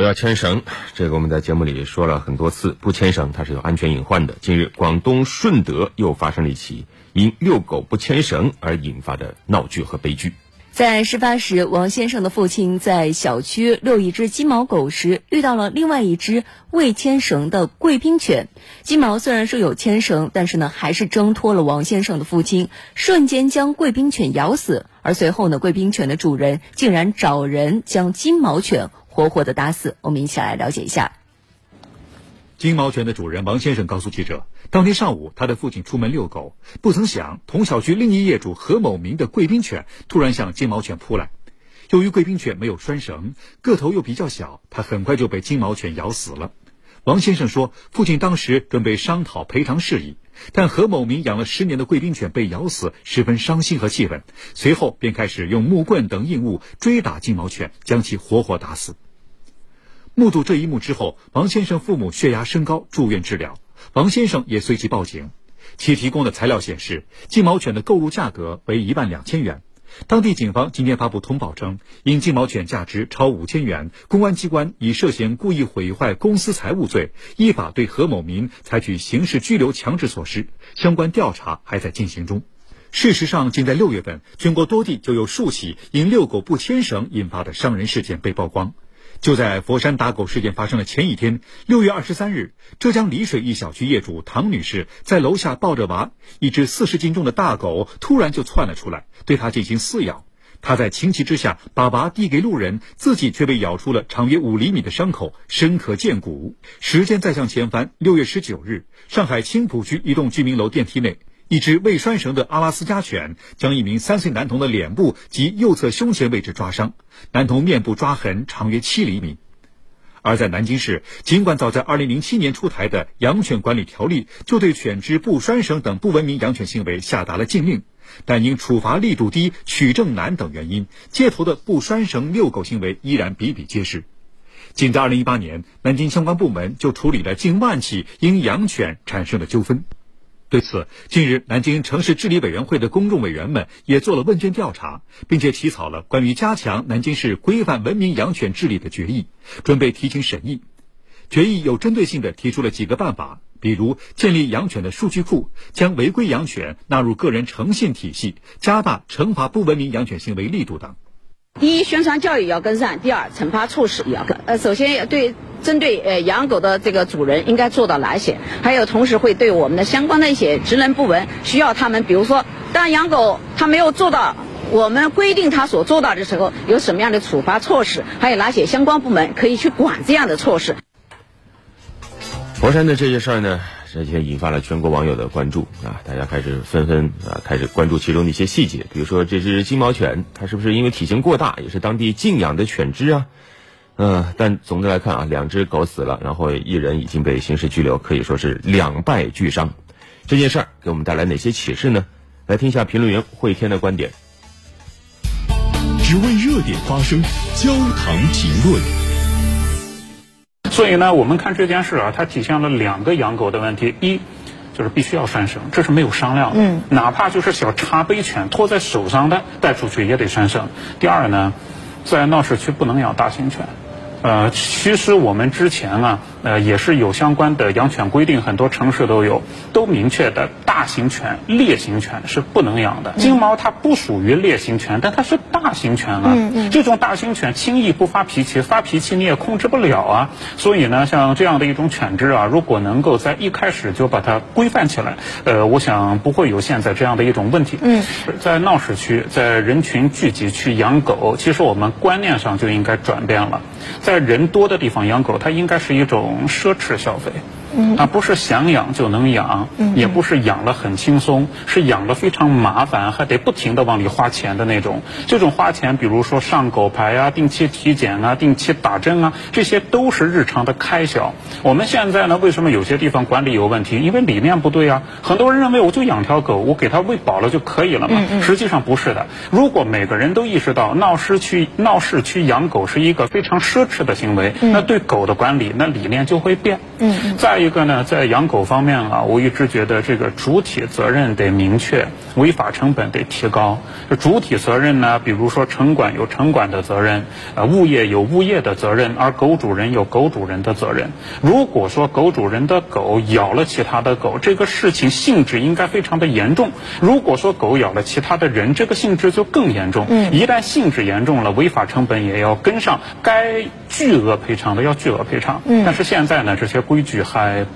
不要牵绳，这个我们在节目里说了很多次，不牵绳它是有安全隐患的。近日，广东顺德又发生了一起因遛狗不牵绳而引发的闹剧和悲剧。在事发时，王先生的父亲在小区遛一只金毛狗时，遇到了另外一只未牵绳的贵宾犬。金毛虽然说有牵绳，但是呢，还是挣脱了王先生的父亲，瞬间将贵宾犬咬死。而随后呢，贵宾犬的主人竟然找人将金毛犬。活活的打死，我们一起来了解一下。金毛犬的主人王先生告诉记者，当天上午，他的父亲出门遛狗，不曾想同小区另一业主何某明的贵宾犬突然向金毛犬扑来。由于贵宾犬没有拴绳，个头又比较小，他很快就被金毛犬咬死了。王先生说，父亲当时准备商讨赔偿事宜，但何某明养了十年的贵宾犬被咬死，十分伤心和气愤，随后便开始用木棍等硬物追打金毛犬，将其活活打死。目睹这一幕之后，王先生父母血压升高，住院治疗。王先生也随即报警，其提供的材料显示，金毛犬的购入价格为一万两千元。当地警方今天发布通报称，因金毛犬价值超五千元，公安机关以涉嫌故意毁坏公私财物罪，依法对何某民采取刑事拘留强制措施，相关调查还在进行中。事实上，仅在六月份，全国多地就有数起因遛狗不牵绳引发的伤人事件被曝光。就在佛山打狗事件发生的前一天，六月二十三日，浙江丽水一小区业主唐女士在楼下抱着娃，一只四十斤重的大狗突然就窜了出来，对她进行撕咬。她在情急之下把娃递给路人，自己却被咬出了长约五厘米的伤口，深可见骨。时间再向前翻，六月十九日，上海青浦区一栋居民楼电梯内。一只未拴绳的阿拉斯加犬将一名三岁男童的脸部及右侧胸前位置抓伤，男童面部抓痕长约七厘米。而在南京市，尽管早在2007年出台的《养犬管理条例》就对犬只不拴绳等不文明养犬行为下达了禁令，但因处罚力度低、取证难等原因，街头的不拴绳遛狗行为依然比比皆是。仅在2018年，南京相关部门就处理了近万起因养犬产生的纠纷。对此，近日南京城市治理委员会的公众委员们也做了问卷调查，并且起草了关于加强南京市规范文明养犬治理的决议，准备提请审议。决议有针对性地提出了几个办法，比如建立养犬的数据库，将违规养犬纳入个人诚信体系，加大惩罚不文明养犬行为力度等。第一，宣传教育要跟上；第二，惩罚措施也要跟。呃，首先要对针对呃养狗的这个主人应该做到哪些？还有，同时会对我们的相关的一些职能部门，需要他们，比如说，当养狗他没有做到我们规定他所做到的时候，有什么样的处罚措施？还有哪些相关部门可以去管这样的措施？佛山的这些事儿呢？这些引发了全国网友的关注啊！大家开始纷纷啊开始关注其中的一些细节，比如说这只金毛犬，它是不是因为体型过大，也是当地禁养的犬只啊？嗯，但总的来看啊，两只狗死了，然后一人已经被刑事拘留，可以说是两败俱伤。这件事儿给我们带来哪些启示呢？来听一下评论员慧天的观点。只为热点发声，焦糖评论。所以呢，我们看这件事啊，它体现了两个养狗的问题：一，就是必须要拴绳，这是没有商量的；嗯，哪怕就是小茶杯犬拖在手上的带出去也得拴绳。第二呢，在闹市区不能养大型犬。呃，其实我们之前啊，呃，也是有相关的养犬规定，很多城市都有，都明确的，大型犬、烈型犬是不能养的。金毛它不属于烈型犬，但它是大型犬啊。嗯嗯。这种大型犬轻易不发脾气，发脾气你也控制不了啊。所以呢，像这样的一种犬只啊，如果能够在一开始就把它规范起来，呃，我想不会有现在这样的一种问题。嗯。在闹市区、在人群聚集区养狗，其实我们观念上就应该转变了。在人多的地方养狗，它应该是一种奢侈消费。啊，不是想养就能养，也不是养了很轻松，是养了非常麻烦，还得不停的往里花钱的那种。这种花钱，比如说上狗牌啊、定期体检啊、定期打针啊，这些都是日常的开销。我们现在呢，为什么有些地方管理有问题？因为理念不对啊。很多人认为我就养条狗，我给它喂饱了就可以了嘛。实际上不是的。如果每个人都意识到闹市区闹市区养狗是一个非常奢侈的行为，那对狗的管理那理念就会变。嗯，在。一个呢，在养狗方面啊，我一直觉得这个主体责任得明确，违法成本得提高。这主体责任呢，比如说城管有城管的责任，呃，物业有物业的责任，而狗主人有狗主人的责任。如果说狗主人的狗咬了其他的狗，这个事情性质应该非常的严重。如果说狗咬了其他的人，这个性质就更严重。嗯，一旦性质严重了，违法成本也要跟上，该巨额赔偿的要巨额赔偿。嗯，但是现在呢，这些规矩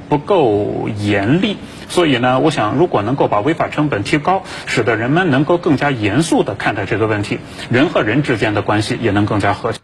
不够严厉，所以呢，我想如果能够把违法成本提高，使得人们能够更加严肃地看待这个问题，人和人之间的关系也能更加和谐。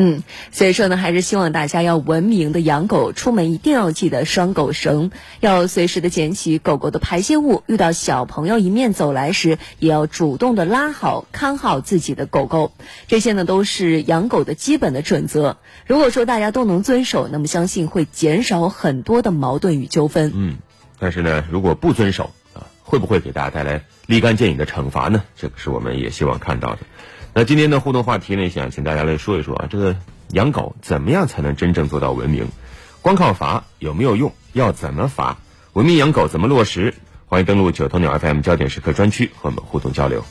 嗯，所以说呢，还是希望大家要文明的养狗，出门一定要记得拴狗绳，要随时的捡起狗狗的排泄物，遇到小朋友迎面走来时，也要主动的拉好、看好自己的狗狗。这些呢，都是养狗的基本的准则。如果说大家都能遵守，那么相信会减少很多的矛盾与纠纷。嗯，但是呢，如果不遵守啊，会不会给大家带来立竿见影的惩罚呢？这个是我们也希望看到的。那今天的互动话题呢，想请大家来说一说啊，这个养狗怎么样才能真正做到文明？光靠罚有没有用？要怎么罚？文明养狗怎么落实？欢迎登录九头鸟 FM 焦点时刻专区和我们互动交流。